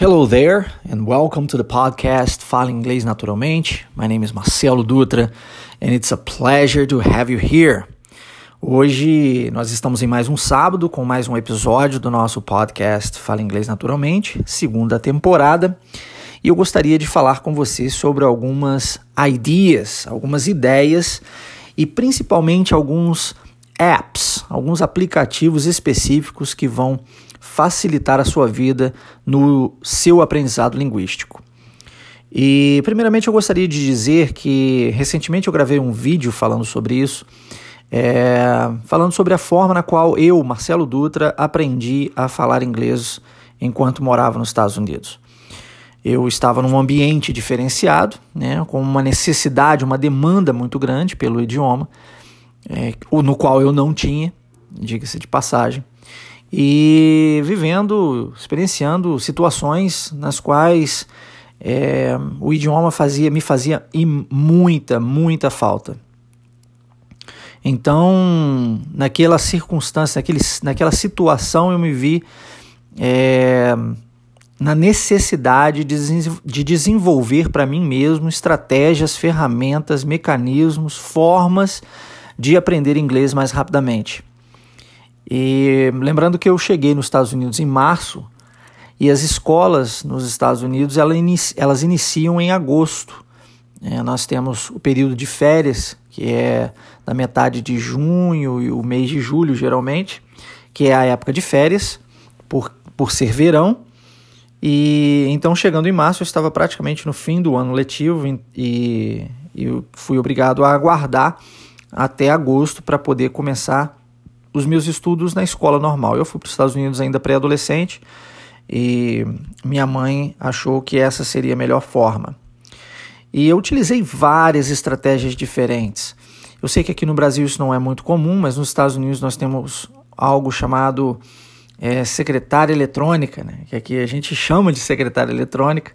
Hello there, and welcome to the podcast Fala Inglês Naturalmente. My name is Marcelo Dutra, and it's a pleasure to have you here. Hoje nós estamos em mais um sábado com mais um episódio do nosso podcast Fala Inglês Naturalmente, segunda temporada. E eu gostaria de falar com você sobre algumas ideas, algumas ideias e principalmente alguns apps, alguns aplicativos específicos que vão facilitar a sua vida no seu aprendizado linguístico. E, primeiramente, eu gostaria de dizer que recentemente eu gravei um vídeo falando sobre isso, é, falando sobre a forma na qual eu, Marcelo Dutra, aprendi a falar inglês enquanto morava nos Estados Unidos. Eu estava num ambiente diferenciado, né, com uma necessidade, uma demanda muito grande pelo idioma, é, no qual eu não tinha, diga-se de passagem e vivendo, experienciando situações nas quais é, o idioma fazia, me fazia muita, muita falta. Então, naquela circunstância, naquele, naquela situação, eu me vi é, na necessidade de, de desenvolver para mim mesmo estratégias, ferramentas, mecanismos, formas de aprender inglês mais rapidamente. E lembrando que eu cheguei nos Estados Unidos em março e as escolas nos Estados Unidos elas iniciam em agosto. É, nós temos o período de férias, que é da metade de junho e o mês de julho, geralmente, que é a época de férias, por, por ser verão. E então, chegando em março, eu estava praticamente no fim do ano letivo e, e fui obrigado a aguardar até agosto para poder começar os meus estudos na escola normal. Eu fui para os Estados Unidos ainda pré-adolescente e minha mãe achou que essa seria a melhor forma. E eu utilizei várias estratégias diferentes. Eu sei que aqui no Brasil isso não é muito comum, mas nos Estados Unidos nós temos algo chamado é, secretária eletrônica, né? que aqui a gente chama de secretária eletrônica,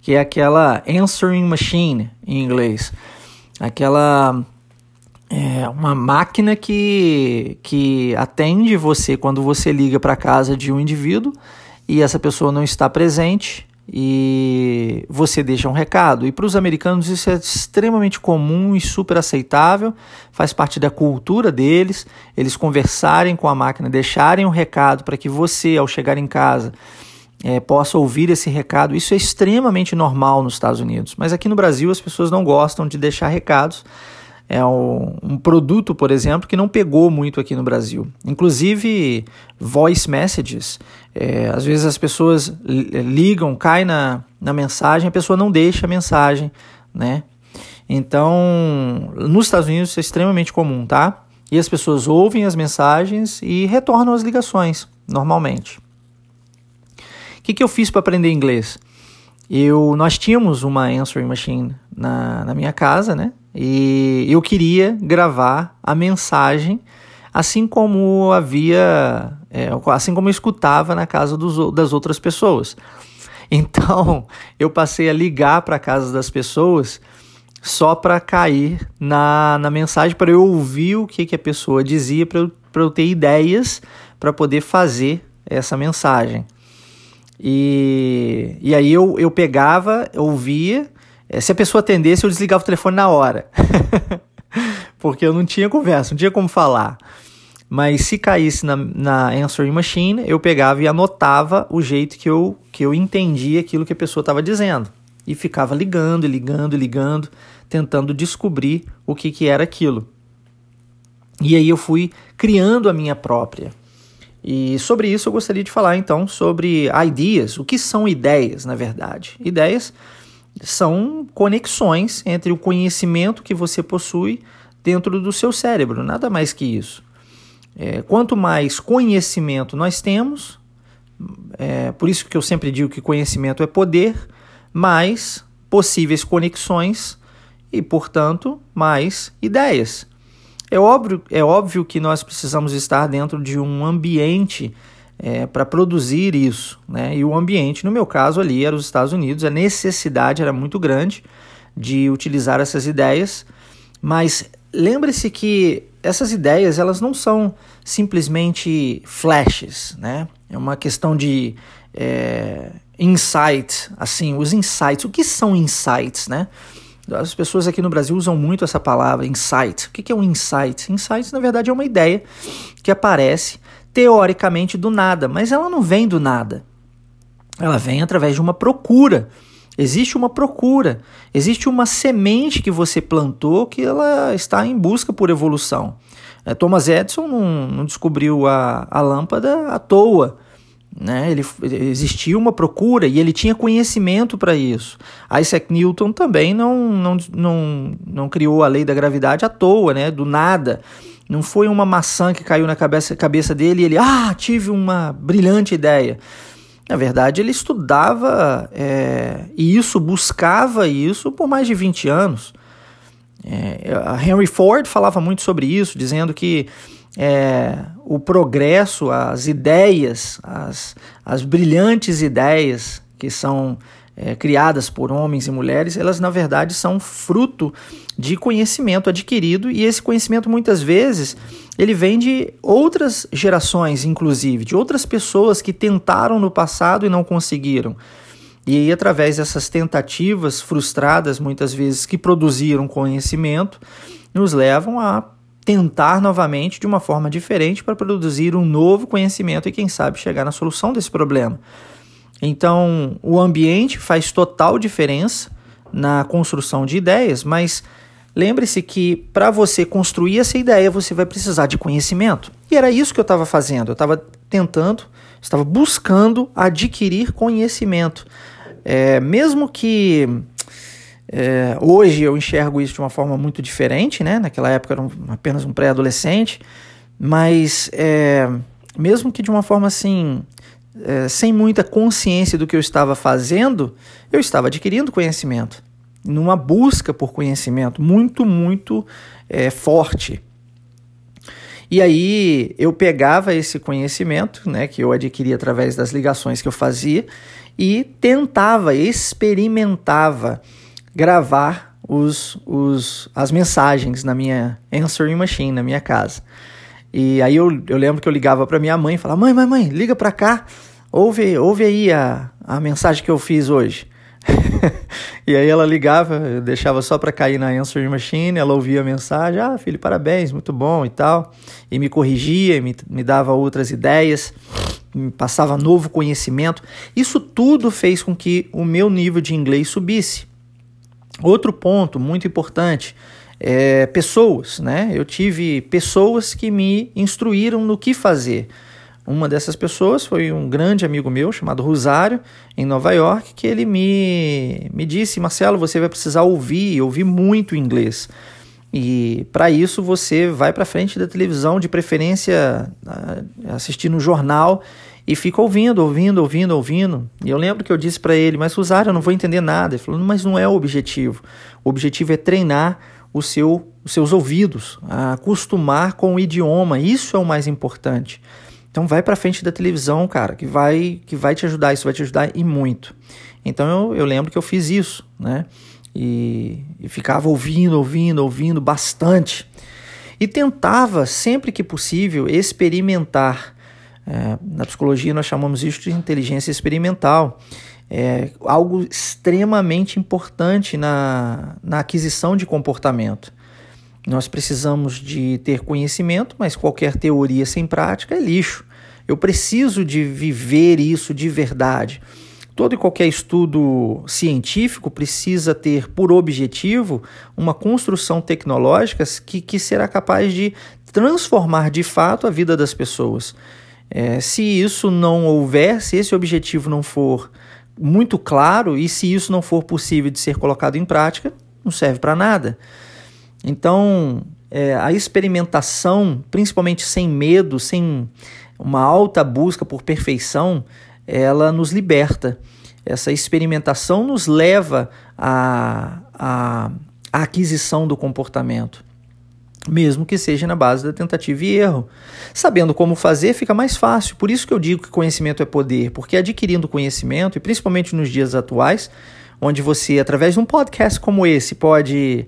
que é aquela answering machine em inglês. Aquela é uma máquina que, que atende você quando você liga para casa de um indivíduo e essa pessoa não está presente e você deixa um recado. E para os americanos isso é extremamente comum e super aceitável, faz parte da cultura deles, eles conversarem com a máquina, deixarem um recado para que você, ao chegar em casa, é, possa ouvir esse recado. Isso é extremamente normal nos Estados Unidos, mas aqui no Brasil as pessoas não gostam de deixar recados é um, um, produto, por exemplo, que não pegou muito aqui no Brasil. Inclusive, voice messages. É, às vezes as pessoas ligam, cai na, na mensagem, a pessoa não deixa a mensagem, né? Então, nos Estados Unidos isso é extremamente comum, tá? E as pessoas ouvem as mensagens e retornam as ligações, normalmente. O que, que eu fiz para aprender inglês? Eu, nós tínhamos uma answering machine na, na minha casa, né? E eu queria gravar a mensagem assim como havia, é, assim como eu escutava na casa dos, das outras pessoas. Então eu passei a ligar para a casa das pessoas só para cair na, na mensagem, para eu ouvir o que, que a pessoa dizia, para eu, eu ter ideias para poder fazer essa mensagem. E, e aí eu, eu pegava, ouvia se a pessoa atendesse, eu desligava o telefone na hora. Porque eu não tinha conversa, não tinha como falar. Mas se caísse na, na answering machine, eu pegava e anotava o jeito que eu, que eu entendia aquilo que a pessoa estava dizendo. E ficava ligando, ligando, ligando, tentando descobrir o que, que era aquilo. E aí eu fui criando a minha própria. E sobre isso eu gostaria de falar então sobre ideias. O que são ideias, na verdade? Ideias são conexões entre o conhecimento que você possui dentro do seu cérebro, nada mais que isso. É, quanto mais conhecimento nós temos, é, por isso que eu sempre digo que conhecimento é poder, mais possíveis conexões e, portanto, mais ideias. É óbvio, é óbvio que nós precisamos estar dentro de um ambiente é, para produzir isso. Né? E o ambiente, no meu caso ali, era os Estados Unidos, a necessidade era muito grande de utilizar essas ideias, mas lembre-se que essas ideias elas não são simplesmente flashes, né? É uma questão de é, insight, assim, os insights. O que são insights, né? As pessoas aqui no Brasil usam muito essa palavra, insight. O que é um insight? Insight, na verdade, é uma ideia que aparece teoricamente do nada, mas ela não vem do nada. Ela vem através de uma procura. Existe uma procura, existe uma semente que você plantou que ela está em busca por evolução. É, Thomas Edison não, não descobriu a, a lâmpada à toa. Né? Ele, existia uma procura e ele tinha conhecimento para isso. Isaac Newton também não, não, não, não criou a lei da gravidade à toa, né? do nada. Não foi uma maçã que caiu na cabeça, cabeça dele e ele, ah, tive uma brilhante ideia. Na verdade, ele estudava é, isso, buscava isso por mais de 20 anos. É, Henry Ford falava muito sobre isso, dizendo que é, o progresso, as ideias, as, as brilhantes ideias que são é, criadas por homens e mulheres, elas na verdade são fruto de conhecimento adquirido e esse conhecimento muitas vezes ele vem de outras gerações, inclusive, de outras pessoas que tentaram no passado e não conseguiram. E aí, através dessas tentativas frustradas, muitas vezes, que produziram conhecimento, nos levam a tentar novamente de uma forma diferente para produzir um novo conhecimento e, quem sabe, chegar na solução desse problema. Então, o ambiente faz total diferença na construção de ideias, mas lembre-se que para você construir essa ideia, você vai precisar de conhecimento. E era isso que eu estava fazendo. Eu estava tentando, estava buscando adquirir conhecimento. É, mesmo que é, hoje eu enxergo isso de uma forma muito diferente, né? Naquela época eu era um, apenas um pré-adolescente, mas é, mesmo que de uma forma assim é, sem muita consciência do que eu estava fazendo, eu estava adquirindo conhecimento, numa busca por conhecimento muito, muito é, forte. E aí eu pegava esse conhecimento, né, que eu adquiri através das ligações que eu fazia, e tentava, experimentava gravar os, os, as mensagens na minha answering machine, na minha casa. E aí eu, eu lembro que eu ligava para minha mãe e falava: Mãe, mãe, mãe, liga para cá, ouve, ouve aí a, a mensagem que eu fiz hoje. e aí ela ligava, deixava só para cair na answering machine, ela ouvia a mensagem: Ah, filho, parabéns, muito bom e tal. E me corrigia, me, me dava outras ideias, me passava novo conhecimento. Isso tudo fez com que o meu nível de inglês subisse. Outro ponto muito importante é, pessoas, né? Eu tive pessoas que me instruíram no que fazer. Uma dessas pessoas foi um grande amigo meu chamado Rosário, em Nova York, que ele me, me disse: Marcelo, você vai precisar ouvir, ouvir muito inglês. E para isso você vai para frente da televisão, de preferência assistindo um jornal e fica ouvindo, ouvindo, ouvindo, ouvindo. E eu lembro que eu disse para ele: Mas Rosário, eu não vou entender nada. Ele falou: Mas não é o objetivo. O objetivo é treinar seu, os seus ouvidos, a acostumar com o idioma. Isso é o mais importante. Então vai para frente da televisão, cara, que vai que vai te ajudar, isso vai te ajudar e muito. Então eu, eu lembro que eu fiz isso, né? E, e ficava ouvindo, ouvindo, ouvindo bastante. E tentava, sempre que possível, experimentar. É, na psicologia nós chamamos isso de inteligência experimental é algo extremamente importante na, na aquisição de comportamento. Nós precisamos de ter conhecimento, mas qualquer teoria sem prática é lixo. Eu preciso de viver isso de verdade. Todo e qualquer estudo científico precisa ter por objetivo uma construção tecnológica que, que será capaz de transformar de fato a vida das pessoas. É, se isso não houver, se esse objetivo não for muito claro e se isso não for possível de ser colocado em prática, não serve para nada. Então, é, a experimentação, principalmente sem medo, sem uma alta busca por perfeição, ela nos liberta. Essa experimentação nos leva à, à, à aquisição do comportamento mesmo que seja na base da tentativa e erro. Sabendo como fazer, fica mais fácil. Por isso que eu digo que conhecimento é poder, porque adquirindo conhecimento, e principalmente nos dias atuais, onde você, através de um podcast como esse, pode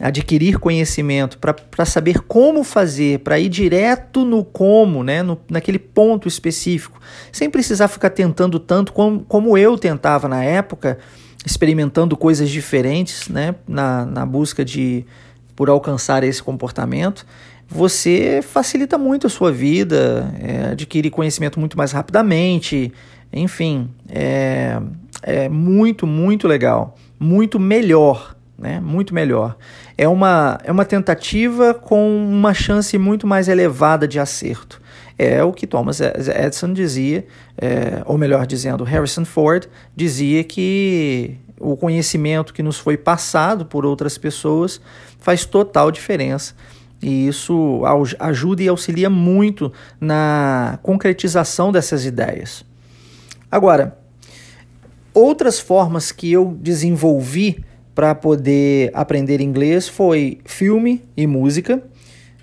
adquirir conhecimento, para saber como fazer, para ir direto no como, né, no, naquele ponto específico, sem precisar ficar tentando tanto como, como eu tentava na época, experimentando coisas diferentes, né, na, na busca de por alcançar esse comportamento, você facilita muito a sua vida, é, adquire conhecimento muito mais rapidamente, enfim, é, é muito, muito legal, muito melhor, né? Muito melhor. É uma, é uma tentativa com uma chance muito mais elevada de acerto. É o que Thomas Edison dizia, é, ou melhor dizendo, Harrison Ford dizia que o conhecimento que nos foi passado por outras pessoas faz total diferença. E isso ajuda e auxilia muito na concretização dessas ideias. Agora, outras formas que eu desenvolvi para poder aprender inglês foi filme e música.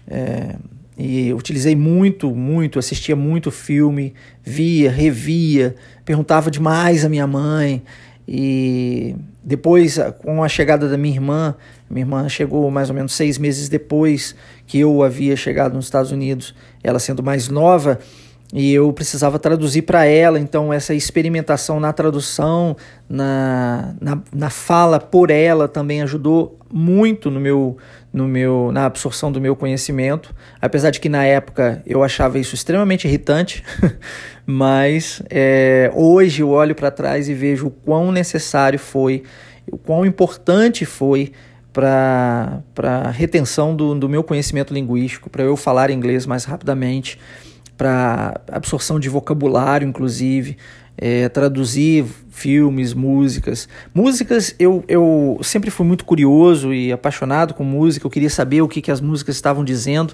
É, e utilizei muito, muito, assistia muito filme, via, revia, perguntava demais à minha mãe. E depois, com a chegada da minha irmã, minha irmã chegou mais ou menos seis meses depois que eu havia chegado nos Estados Unidos, ela sendo mais nova, e eu precisava traduzir para ela, então essa experimentação na tradução, na, na, na, fala por ela também ajudou muito no meu, no meu, na absorção do meu conhecimento, apesar de que na época eu achava isso extremamente irritante, mas é, hoje eu olho para trás e vejo o quão necessário foi, o quão importante foi para a retenção do, do meu conhecimento linguístico, para eu falar inglês mais rapidamente, para absorção de vocabulário, inclusive, é, traduzir filmes, músicas. Músicas, eu, eu sempre fui muito curioso e apaixonado com música, eu queria saber o que, que as músicas estavam dizendo.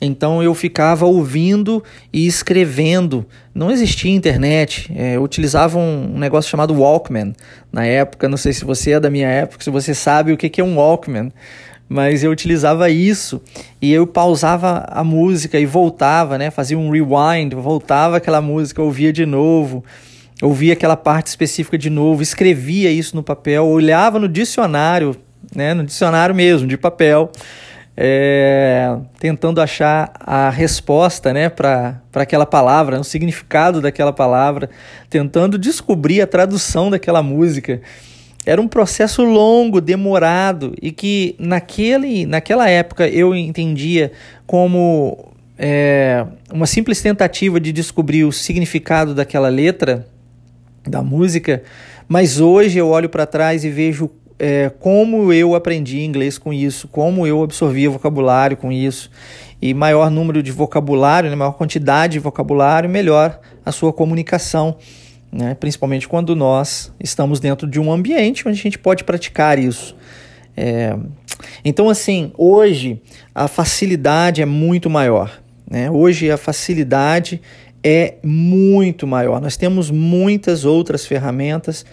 Então eu ficava ouvindo e escrevendo. Não existia internet. É, eu utilizava um, negócio chamado Walkman na época. Não sei se você é da minha época, se você sabe o que é um Walkman mas eu utilizava isso e eu pausava a música e voltava, né? Fazia um rewind, voltava aquela música, ouvia de novo, ouvia aquela parte específica de novo, escrevia isso no papel, olhava no dicionário, né? No dicionário mesmo, de papel, é, tentando achar a resposta, né? Para aquela palavra, o significado daquela palavra, tentando descobrir a tradução daquela música. Era um processo longo, demorado e que naquele, naquela época eu entendia como é, uma simples tentativa de descobrir o significado daquela letra da música, mas hoje eu olho para trás e vejo é, como eu aprendi inglês com isso, como eu absorvia vocabulário com isso. E maior número de vocabulário, né, maior quantidade de vocabulário, melhor a sua comunicação né? principalmente quando nós estamos dentro de um ambiente onde a gente pode praticar isso. É... Então, assim, hoje a facilidade é muito maior. Né? Hoje a facilidade é muito maior. Nós temos muitas outras ferramentas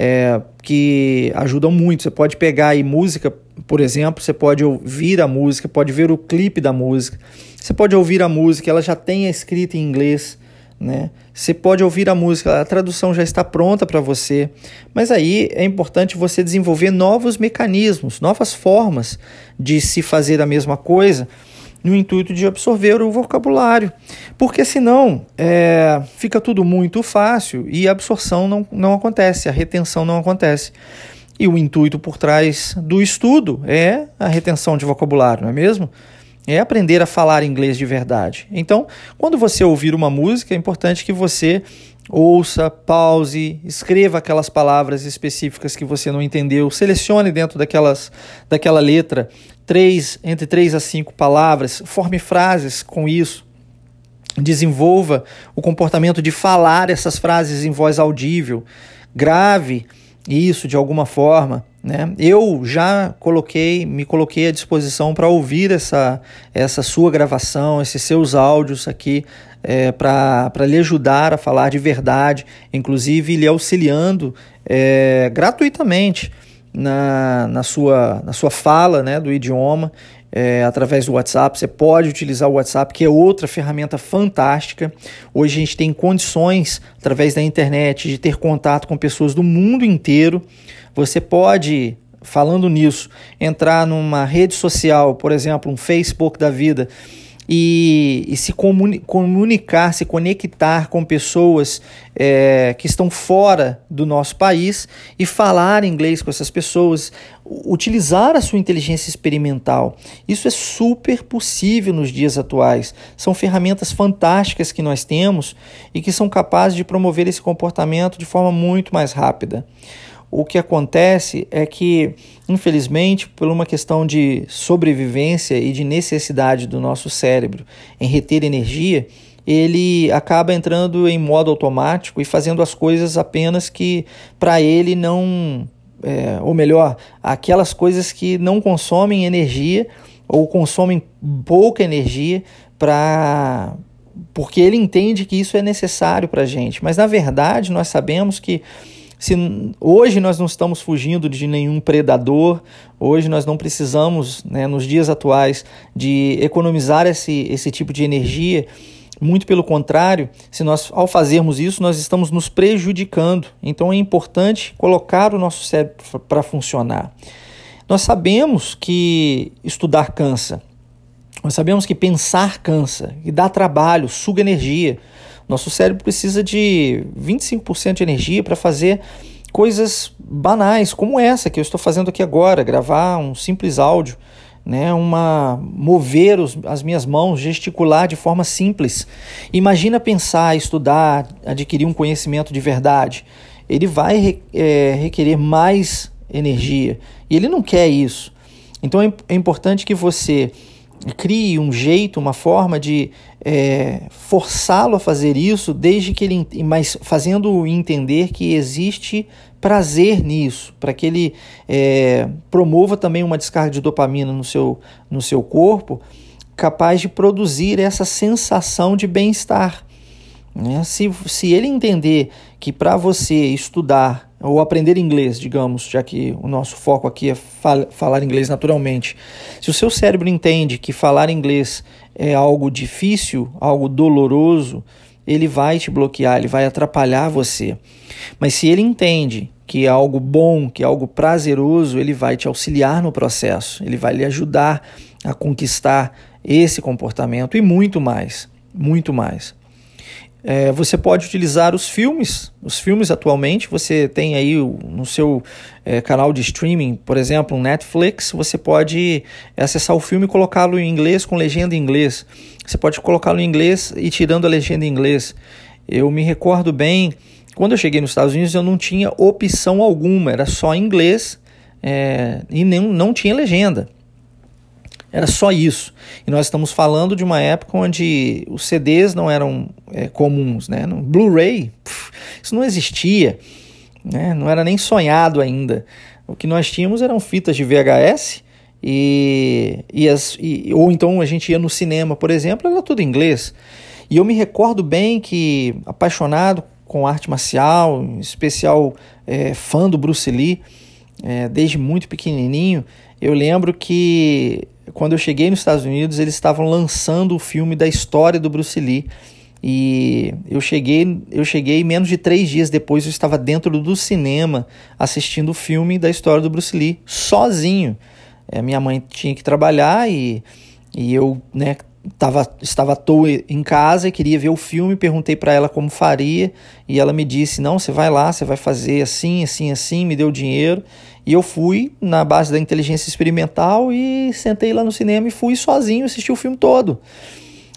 é, que ajudam muito. Você pode pegar aí música, por exemplo, você pode ouvir a música, pode ver o clipe da música, você pode ouvir a música, ela já tem escrita em inglês né? Você pode ouvir a música, a tradução já está pronta para você, mas aí é importante você desenvolver novos mecanismos, novas formas de se fazer a mesma coisa no intuito de absorver o vocabulário, porque senão é, fica tudo muito fácil e a absorção não, não acontece, a retenção não acontece. E o intuito por trás do estudo é a retenção de vocabulário, não é mesmo? é aprender a falar inglês de verdade. Então, quando você ouvir uma música, é importante que você ouça, pause, escreva aquelas palavras específicas que você não entendeu, selecione dentro daquelas, daquela letra três, entre três a cinco palavras, forme frases com isso, desenvolva o comportamento de falar essas frases em voz audível, grave isso de alguma forma. Né? Eu já coloquei, me coloquei à disposição para ouvir essa, essa sua gravação, esses seus áudios aqui, é, para lhe ajudar a falar de verdade, inclusive lhe auxiliando é, gratuitamente na, na, sua, na sua fala né, do idioma. É, através do WhatsApp, você pode utilizar o WhatsApp, que é outra ferramenta fantástica. Hoje a gente tem condições, através da internet, de ter contato com pessoas do mundo inteiro. Você pode falando nisso, entrar numa rede social, por exemplo, um Facebook da vida, e, e se comuni comunicar, se conectar com pessoas é, que estão fora do nosso país e falar inglês com essas pessoas, utilizar a sua inteligência experimental. Isso é super possível nos dias atuais. São ferramentas fantásticas que nós temos e que são capazes de promover esse comportamento de forma muito mais rápida. O que acontece é que, infelizmente, por uma questão de sobrevivência e de necessidade do nosso cérebro em reter energia, ele acaba entrando em modo automático e fazendo as coisas apenas que para ele não. É, ou melhor, aquelas coisas que não consomem energia ou consomem pouca energia para porque ele entende que isso é necessário para a gente. Mas na verdade nós sabemos que se hoje nós não estamos fugindo de nenhum predador, hoje nós não precisamos, né, nos dias atuais, de economizar esse, esse tipo de energia. Muito pelo contrário, se nós ao fazermos isso, nós estamos nos prejudicando. Então é importante colocar o nosso cérebro para funcionar. Nós sabemos que estudar cansa. Nós sabemos que pensar cansa, e dá trabalho, suga energia. Nosso cérebro precisa de 25% de energia para fazer coisas banais, como essa que eu estou fazendo aqui agora, gravar um simples áudio, né, uma mover os, as minhas mãos, gesticular de forma simples. Imagina pensar, estudar, adquirir um conhecimento de verdade. Ele vai é, requerer mais energia e ele não quer isso. Então é, é importante que você crie um jeito, uma forma de é, forçá-lo a fazer isso, desde que ele, mas fazendo entender que existe prazer nisso, para que ele é, promova também uma descarga de dopamina no seu, no seu corpo, capaz de produzir essa sensação de bem-estar. Né? Se, se ele entender que para você estudar ou aprender inglês, digamos, já que o nosso foco aqui é fal falar inglês naturalmente. Se o seu cérebro entende que falar inglês é algo difícil, algo doloroso, ele vai te bloquear, ele vai atrapalhar você. Mas se ele entende que é algo bom, que é algo prazeroso, ele vai te auxiliar no processo, ele vai lhe ajudar a conquistar esse comportamento e muito mais, muito mais. É, você pode utilizar os filmes. Os filmes atualmente você tem aí no seu é, canal de streaming, por exemplo, Netflix. Você pode acessar o filme e colocá-lo em inglês com legenda em inglês. Você pode colocá-lo em inglês e tirando a legenda em inglês. Eu me recordo bem, quando eu cheguei nos Estados Unidos eu não tinha opção alguma, era só inglês é, e nem, não tinha legenda. Era só isso. E nós estamos falando de uma época onde os CDs não eram é, comuns, né? Blu-ray, isso não existia, né? Não era nem sonhado ainda. O que nós tínhamos eram fitas de VHS e, e, as, e ou então a gente ia no cinema, por exemplo, era tudo em inglês. E eu me recordo bem que apaixonado com arte marcial, em especial é, fã do Bruce Lee, é, desde muito pequenininho, eu lembro que quando eu cheguei nos Estados Unidos, eles estavam lançando o filme da história do Bruce Lee. E eu cheguei, eu cheguei menos de três dias depois, eu estava dentro do cinema assistindo o filme da história do Bruce Lee, sozinho. É, minha mãe tinha que trabalhar e, e eu né, tava, estava à toa em casa e queria ver o filme. Perguntei para ela como faria e ela me disse: Não, você vai lá, você vai fazer assim, assim, assim. Me deu dinheiro e eu fui na base da inteligência experimental e sentei lá no cinema e fui sozinho assistir o filme todo.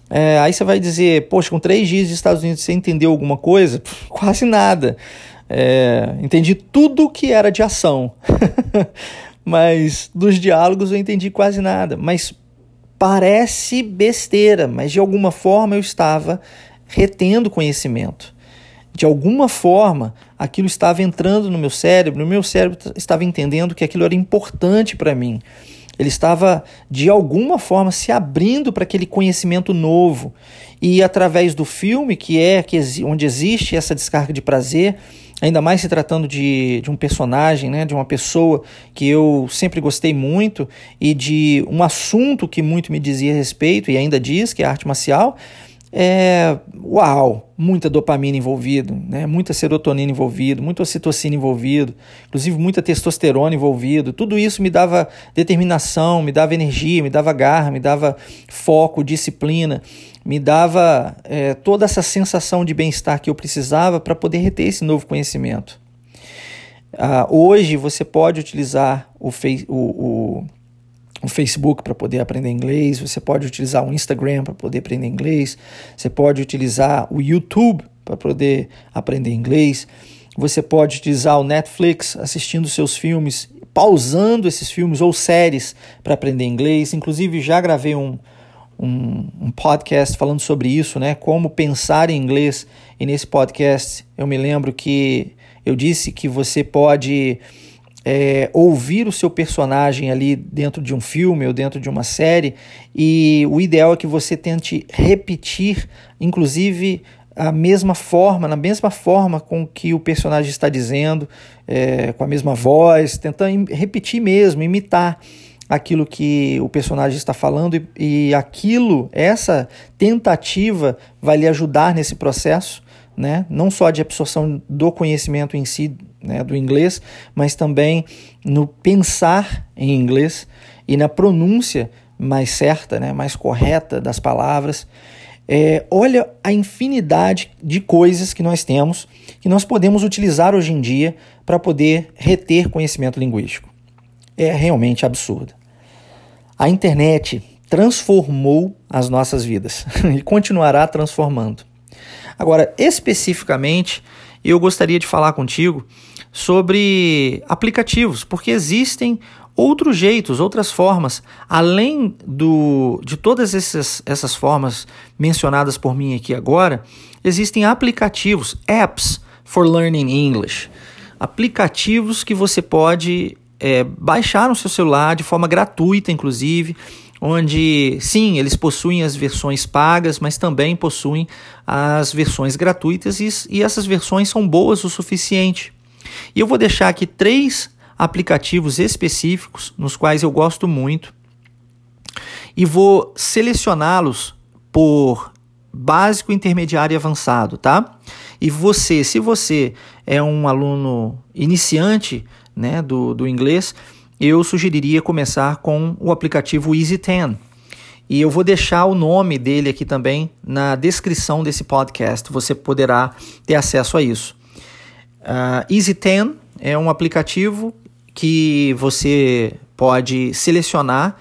É, aí você vai dizer, poxa, com três dias de Estados Unidos você entendeu alguma coisa? Pff, quase nada. É, entendi tudo que era de ação. mas dos diálogos eu entendi quase nada. Mas parece besteira, mas de alguma forma eu estava retendo conhecimento de alguma forma, aquilo estava entrando no meu cérebro, o meu cérebro estava entendendo que aquilo era importante para mim. Ele estava, de alguma forma, se abrindo para aquele conhecimento novo. E através do filme, que é que, onde existe essa descarga de prazer, ainda mais se tratando de, de um personagem, né, de uma pessoa que eu sempre gostei muito e de um assunto que muito me dizia respeito e ainda diz, que é a arte marcial, é uau, muita dopamina envolvido, né? muita serotonina envolvido, muita ocitocina envolvido, inclusive muita testosterona envolvido. Tudo isso me dava determinação, me dava energia, me dava garra, me dava foco, disciplina, me dava é, toda essa sensação de bem-estar que eu precisava para poder reter esse novo conhecimento. Ah, hoje você pode utilizar o, o, o o Facebook para poder aprender inglês, você pode utilizar o Instagram para poder aprender inglês, você pode utilizar o YouTube para poder aprender inglês, você pode utilizar o Netflix assistindo seus filmes, pausando esses filmes ou séries para aprender inglês. Inclusive, já gravei um, um, um, podcast falando sobre isso, né? Como pensar em inglês. E nesse podcast eu me lembro que eu disse que você pode é, ouvir o seu personagem ali dentro de um filme ou dentro de uma série, e o ideal é que você tente repetir, inclusive a mesma forma, na mesma forma com que o personagem está dizendo, é, com a mesma voz, tentando repetir mesmo, imitar aquilo que o personagem está falando e, e aquilo, essa tentativa vai lhe ajudar nesse processo, né? não só de absorção do conhecimento em si né, do inglês, mas também no pensar em inglês e na pronúncia mais certa, né, mais correta das palavras. É, olha a infinidade de coisas que nós temos que nós podemos utilizar hoje em dia para poder reter conhecimento linguístico. É realmente absurdo. A internet transformou as nossas vidas e continuará transformando. Agora, especificamente, eu gostaria de falar contigo sobre aplicativos, porque existem outros jeitos, outras formas, além do, de todas essas, essas formas mencionadas por mim aqui agora, existem aplicativos, apps for learning English, aplicativos que você pode é, baixar no seu celular de forma gratuita, inclusive, onde sim, eles possuem as versões pagas, mas também possuem as versões gratuitas e, e essas versões são boas o suficiente. E eu vou deixar aqui três aplicativos específicos nos quais eu gosto muito e vou selecioná-los por básico, intermediário e avançado, tá? E você, se você é um aluno iniciante né, do, do inglês, eu sugeriria começar com o aplicativo Easy 10. E eu vou deixar o nome dele aqui também na descrição desse podcast. Você poderá ter acesso a isso. Uh, Easy 10 é um aplicativo que você pode selecionar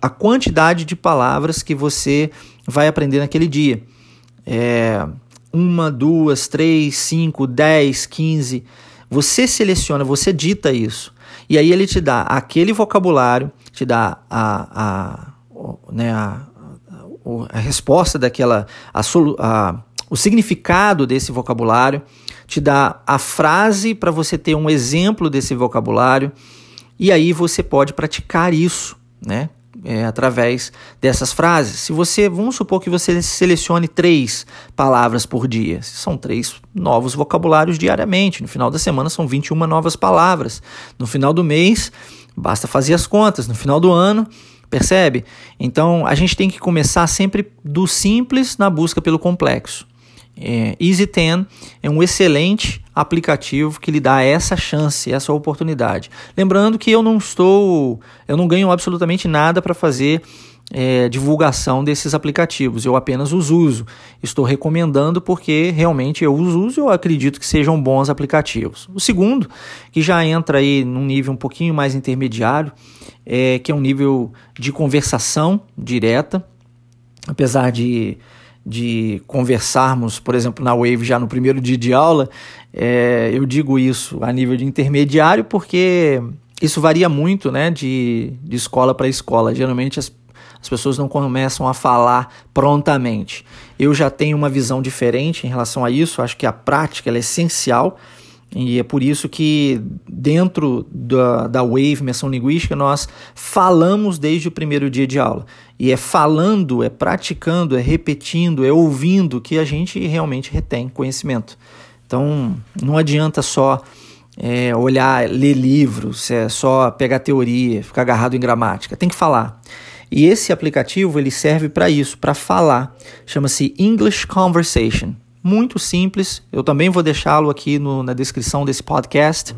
a quantidade de palavras que você vai aprender naquele dia. É, uma, duas, três, cinco, dez, quinze. Você seleciona, você dita isso. E aí ele te dá aquele vocabulário, te dá a, a, né, a, a resposta daquela, a, a, o significado desse vocabulário te dá a frase para você ter um exemplo desse vocabulário e aí você pode praticar isso, né? É, através dessas frases. Se você, vamos supor que você selecione três palavras por dia, são três novos vocabulários diariamente. No final da semana são 21 novas palavras. No final do mês, basta fazer as contas. No final do ano, percebe? Então a gente tem que começar sempre do simples na busca pelo complexo. É, Easy 10 é um excelente aplicativo que lhe dá essa chance, essa oportunidade. Lembrando que eu não estou, eu não ganho absolutamente nada para fazer é, divulgação desses aplicativos, eu apenas os uso. Estou recomendando porque realmente eu os uso e eu acredito que sejam bons aplicativos. O segundo, que já entra aí num nível um pouquinho mais intermediário, é, que é um nível de conversação direta, apesar de de conversarmos, por exemplo, na Wave já no primeiro dia de aula, é, eu digo isso a nível de intermediário porque isso varia muito né, de, de escola para escola. Geralmente as, as pessoas não começam a falar prontamente. Eu já tenho uma visão diferente em relação a isso, acho que a prática é essencial. E é por isso que dentro da, da Wave Imersão Linguística nós falamos desde o primeiro dia de aula. E é falando, é praticando, é repetindo, é ouvindo que a gente realmente retém conhecimento. Então não adianta só é, olhar, ler livros, é só pegar teoria, ficar agarrado em gramática. Tem que falar. E esse aplicativo ele serve para isso, para falar. Chama-se English Conversation. Muito simples. Eu também vou deixá-lo aqui no, na descrição desse podcast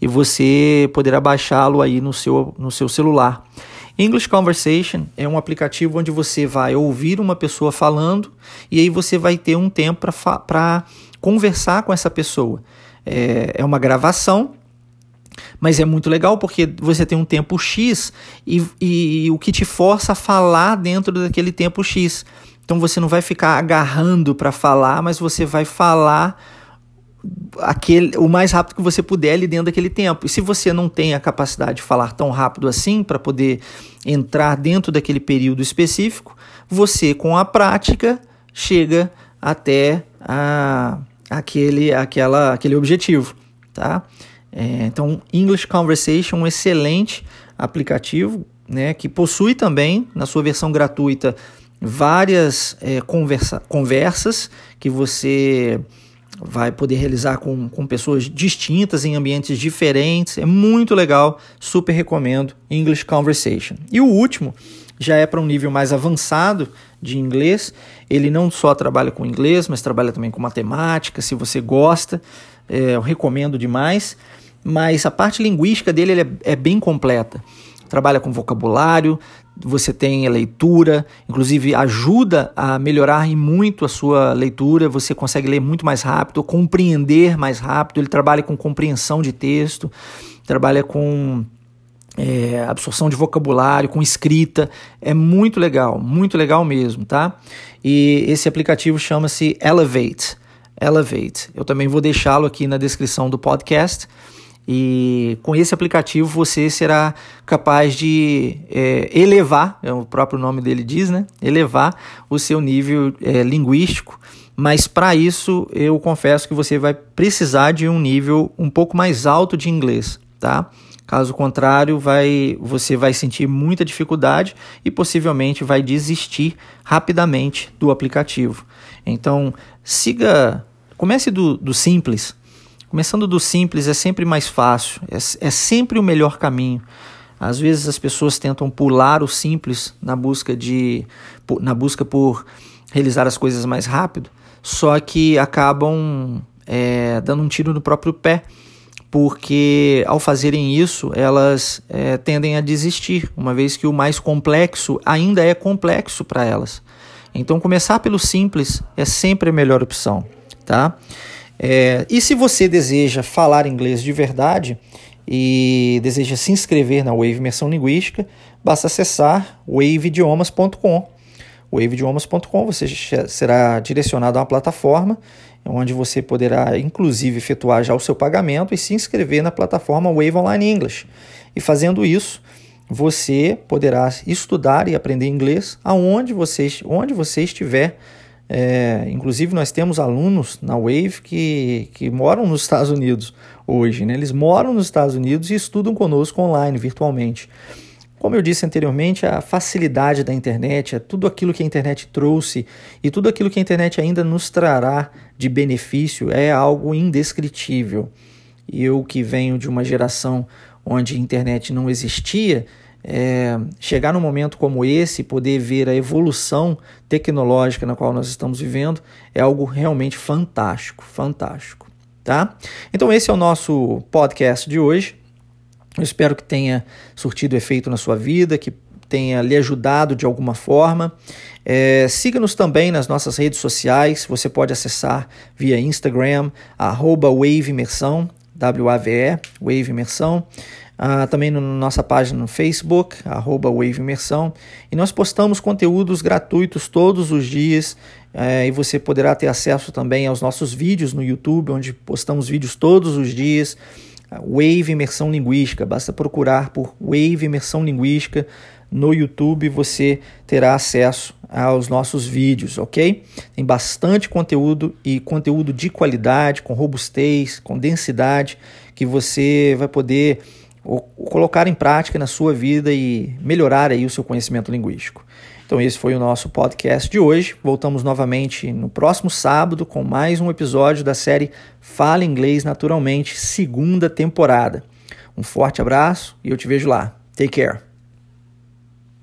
e você poderá baixá-lo aí no seu, no seu celular. English Conversation é um aplicativo onde você vai ouvir uma pessoa falando e aí você vai ter um tempo para conversar com essa pessoa. É, é uma gravação mas é muito legal porque você tem um tempo X e, e, e o que te força a falar dentro daquele tempo X. Então você não vai ficar agarrando para falar, mas você vai falar aquele, o mais rápido que você puder ali dentro daquele tempo. E se você não tem a capacidade de falar tão rápido assim para poder entrar dentro daquele período específico, você com a prática chega até a, aquele, aquela, aquele objetivo, tá? É, então, English Conversation, um excelente aplicativo, né, que possui também, na sua versão gratuita, várias é, conversa, conversas que você vai poder realizar com, com pessoas distintas em ambientes diferentes. É muito legal, super recomendo English Conversation. E o último já é para um nível mais avançado de inglês. Ele não só trabalha com inglês, mas trabalha também com matemática. Se você gosta, é, eu recomendo demais mas a parte linguística dele é, é bem completa. Trabalha com vocabulário, você tem a leitura, inclusive ajuda a melhorar muito a sua leitura, você consegue ler muito mais rápido, compreender mais rápido, ele trabalha com compreensão de texto, trabalha com é, absorção de vocabulário, com escrita, é muito legal, muito legal mesmo, tá? E esse aplicativo chama-se Elevate, Elevate. Eu também vou deixá-lo aqui na descrição do podcast, e com esse aplicativo você será capaz de é, elevar, é o próprio nome dele diz, né? Elevar o seu nível é, linguístico. Mas para isso eu confesso que você vai precisar de um nível um pouco mais alto de inglês, tá? Caso contrário, vai, você vai sentir muita dificuldade e possivelmente vai desistir rapidamente do aplicativo. Então, siga, comece do, do simples, Começando do simples é sempre mais fácil, é, é sempre o melhor caminho. Às vezes as pessoas tentam pular o simples na busca de na busca por realizar as coisas mais rápido, só que acabam é, dando um tiro no próprio pé, porque ao fazerem isso elas é, tendem a desistir, uma vez que o mais complexo ainda é complexo para elas. Então começar pelo simples é sempre a melhor opção, tá? É, e se você deseja falar inglês de verdade e deseja se inscrever na Wave Imersão Linguística, basta acessar waveidiomas.com. waveidiomas.com você será direcionado a uma plataforma onde você poderá inclusive efetuar já o seu pagamento e se inscrever na plataforma Wave Online English. E fazendo isso, você poderá estudar e aprender inglês aonde você, onde você estiver é, inclusive, nós temos alunos na Wave que, que moram nos Estados Unidos hoje. Né? Eles moram nos Estados Unidos e estudam conosco online, virtualmente. Como eu disse anteriormente, a facilidade da internet, é tudo aquilo que a internet trouxe e tudo aquilo que a internet ainda nos trará de benefício é algo indescritível. Eu que venho de uma geração onde a internet não existia, é, chegar num momento como esse, poder ver a evolução tecnológica na qual nós estamos vivendo, é algo realmente fantástico, fantástico, tá? Então esse é o nosso podcast de hoje. Eu espero que tenha surtido efeito na sua vida, que tenha lhe ajudado de alguma forma. É, Siga-nos também nas nossas redes sociais. Você pode acessar via Instagram, arroba Wave Imersão, W-A-V-E, Wave Imersão uh, também na no nossa página no Facebook, arroba Wave Imersão, e nós postamos conteúdos gratuitos todos os dias, uh, e você poderá ter acesso também aos nossos vídeos no YouTube, onde postamos vídeos todos os dias, Wave Imersão Linguística, basta procurar por Wave Imersão Linguística no YouTube, você terá acesso aos nossos vídeos, ok? Tem bastante conteúdo e conteúdo de qualidade, com robustez, com densidade, que você vai poder ou colocar em prática na sua vida e melhorar aí o seu conhecimento linguístico. Então esse foi o nosso podcast de hoje. Voltamos novamente no próximo sábado com mais um episódio da série Fala Inglês Naturalmente, segunda temporada. Um forte abraço e eu te vejo lá. Take care.